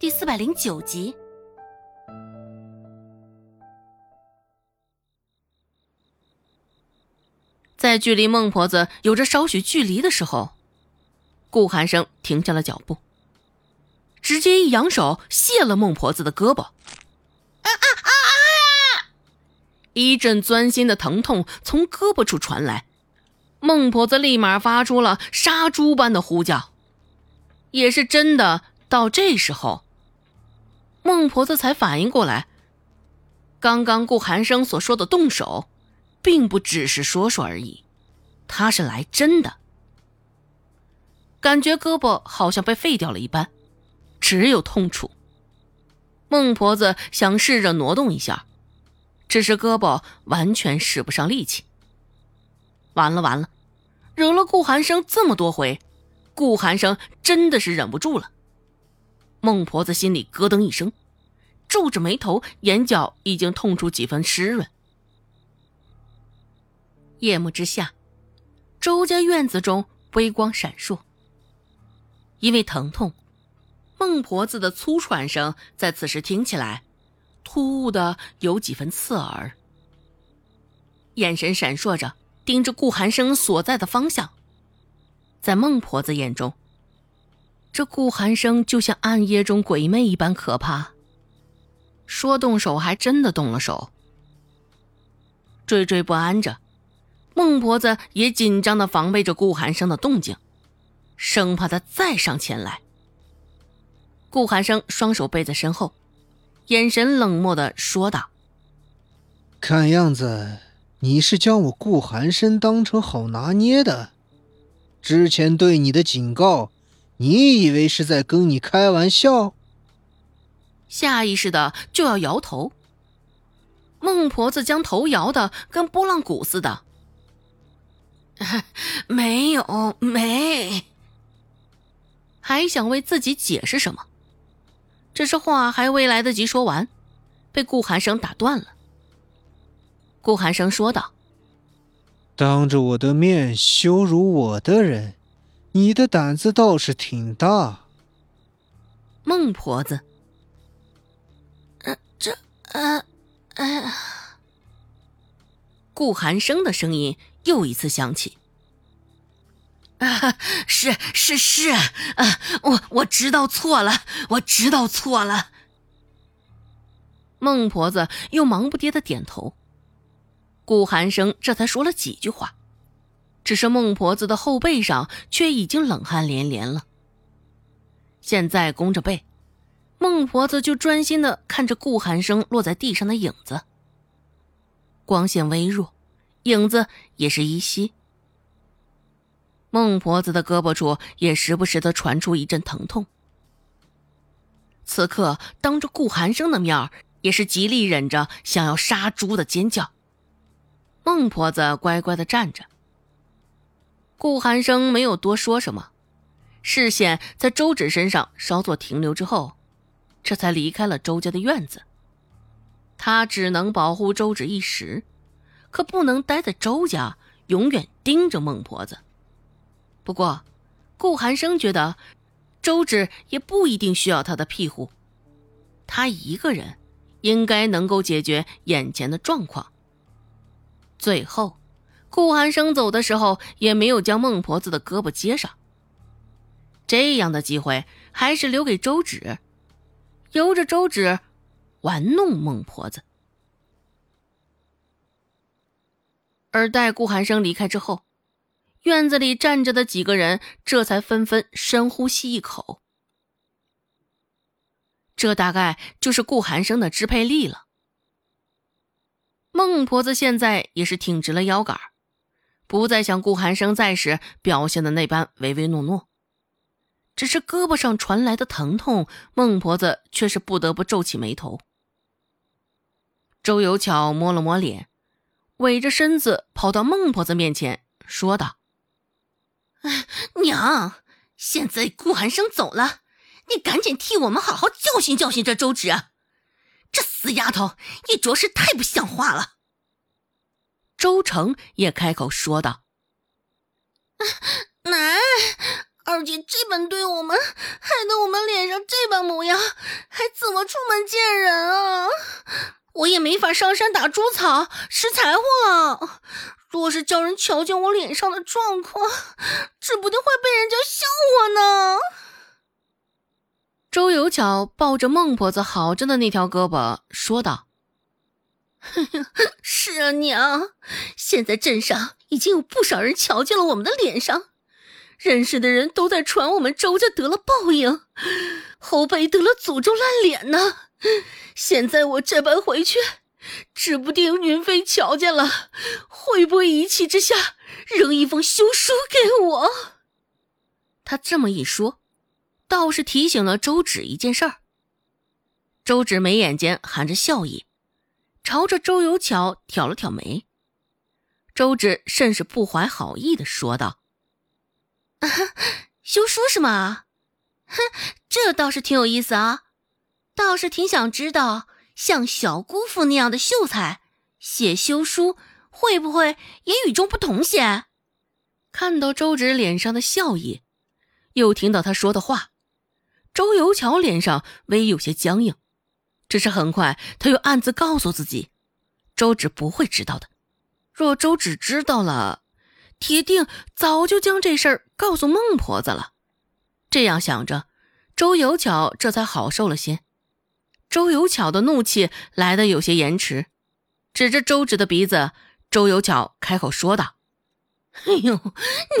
第四百零九集。在距离孟婆子有着少许距离的时候，顾寒生停下了脚步，直接一扬手卸了孟婆子的胳膊。啊啊啊啊！一阵钻心的疼痛从胳膊处传来，孟婆子立马发出了杀猪般的呼叫。也是真的，到这时候。孟婆子才反应过来，刚刚顾寒生所说的动手，并不只是说说而已，他是来真的。感觉胳膊好像被废掉了一般，只有痛楚。孟婆子想试着挪动一下，只是胳膊完全使不上力气。完了完了，惹了顾寒生这么多回，顾寒生真的是忍不住了。孟婆子心里咯噔一声，皱着眉头，眼角已经痛出几分湿润。夜幕之下，周家院子中微光闪烁。因为疼痛，孟婆子的粗喘声在此时听起来突兀的有几分刺耳，眼神闪烁着，盯着顾寒生所在的方向。在孟婆子眼中。这顾寒生就像暗夜中鬼魅一般可怕。说动手，还真的动了手。惴惴不安着，孟婆子也紧张的防备着顾寒生的动静，生怕他再上前来。顾寒生双手背在身后，眼神冷漠的说道：“看样子你是将我顾寒生当成好拿捏的。之前对你的警告。”你以为是在跟你开玩笑？下意识的就要摇头。孟婆子将头摇的跟拨浪鼓似的。没有，没。还想为自己解释什么？只是话还未来得及说完，被顾寒生打断了。顾寒生说道：“当着我的面羞辱我的人。”你的胆子倒是挺大，孟婆子。呃，这，呃，呃，顾寒生的声音又一次响起。啊，是是是，啊，我我知道错了，我知道错了。孟婆子又忙不迭的点头。顾寒生这才说了几句话。只是孟婆子的后背上却已经冷汗连连了。现在弓着背，孟婆子就专心的看着顾寒生落在地上的影子。光线微弱，影子也是依稀。孟婆子的胳膊处也时不时的传出一阵疼痛。此刻当着顾寒生的面也是极力忍着想要杀猪的尖叫。孟婆子乖乖的站着。顾寒生没有多说什么，视线在周芷身上稍作停留之后，这才离开了周家的院子。他只能保护周芷一时，可不能待在周家，永远盯着孟婆子。不过，顾寒生觉得，周芷也不一定需要他的庇护，他一个人应该能够解决眼前的状况。最后。顾寒生走的时候，也没有将孟婆子的胳膊接上。这样的机会还是留给周芷，由着周芷玩弄孟婆子。而待顾寒生离开之后，院子里站着的几个人这才纷纷深呼吸一口。这大概就是顾寒生的支配力了。孟婆子现在也是挺直了腰杆不再像顾寒生在时表现的那般唯唯诺诺，只是胳膊上传来的疼痛，孟婆子却是不得不皱起眉头。周有巧摸了摸脸，委着身子跑到孟婆子面前，说道：“娘，现在顾寒生走了，你赶紧替我们好好教训教训这周芷，这死丫头也着实太不像话了。”周成也开口说道：“奶，二姐这般对我们，害得我们脸上这般模样，还怎么出门见人啊？我也没法上山打猪草拾柴火了。若是叫人瞧见我脸上的状况，指不定会被人家笑话呢。周有巧抱着孟婆子好着的那条胳膊说道：“ 是啊，娘，现在镇上已经有不少人瞧见了我们的脸上，认识的人都在传我们周家得了报应，后辈得了诅咒烂脸呢。现在我这般回去。”指不定云飞瞧见了，会不会一气之下扔一封休书给我？他这么一说，倒是提醒了周芷一件事儿。周芷眉眼间含着笑意，朝着周有巧挑了挑眉。周芷甚是不怀好意的说道：“休书是吗？哼，这倒是挺有意思啊，倒是挺想知道。”像小姑父那样的秀才写休书，会不会也与众不同些？看到周芷脸上的笑意，又听到他说的话，周游桥脸上微有些僵硬。只是很快，他又暗自告诉自己，周芷不会知道的。若周芷知道了，铁定早就将这事儿告诉孟婆子了。这样想着，周有巧这才好受了些。周有巧的怒气来的有些延迟，指着周芷的鼻子，周有巧开口说道：“哎呦，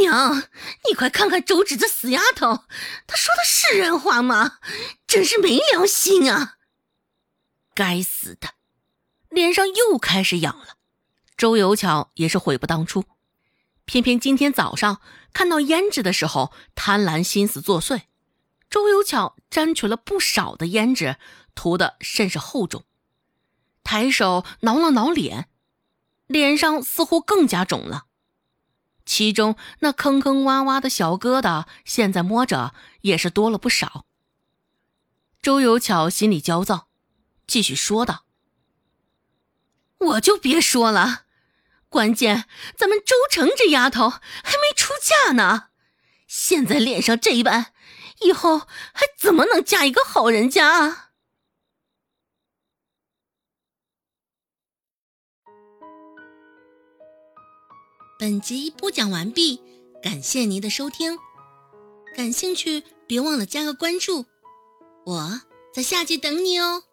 娘，你快看看周芷这死丫头，她说的是人话吗？真是没良心啊！该死的，脸上又开始痒了。周有巧也是悔不当初，偏偏今天早上看到胭脂的时候，贪婪心思作祟。”周有巧沾取了不少的胭脂，涂的甚是厚重。抬手挠了挠脸，脸上似乎更加肿了。其中那坑坑洼洼的小疙瘩，现在摸着也是多了不少。周有巧心里焦躁，继续说道：“我就别说了，关键咱们周成这丫头还没出嫁呢，现在脸上这一般。”以后还怎么能嫁一个好人家啊？本集播讲完毕，感谢您的收听。感兴趣，别忘了加个关注，我在下集等你哦。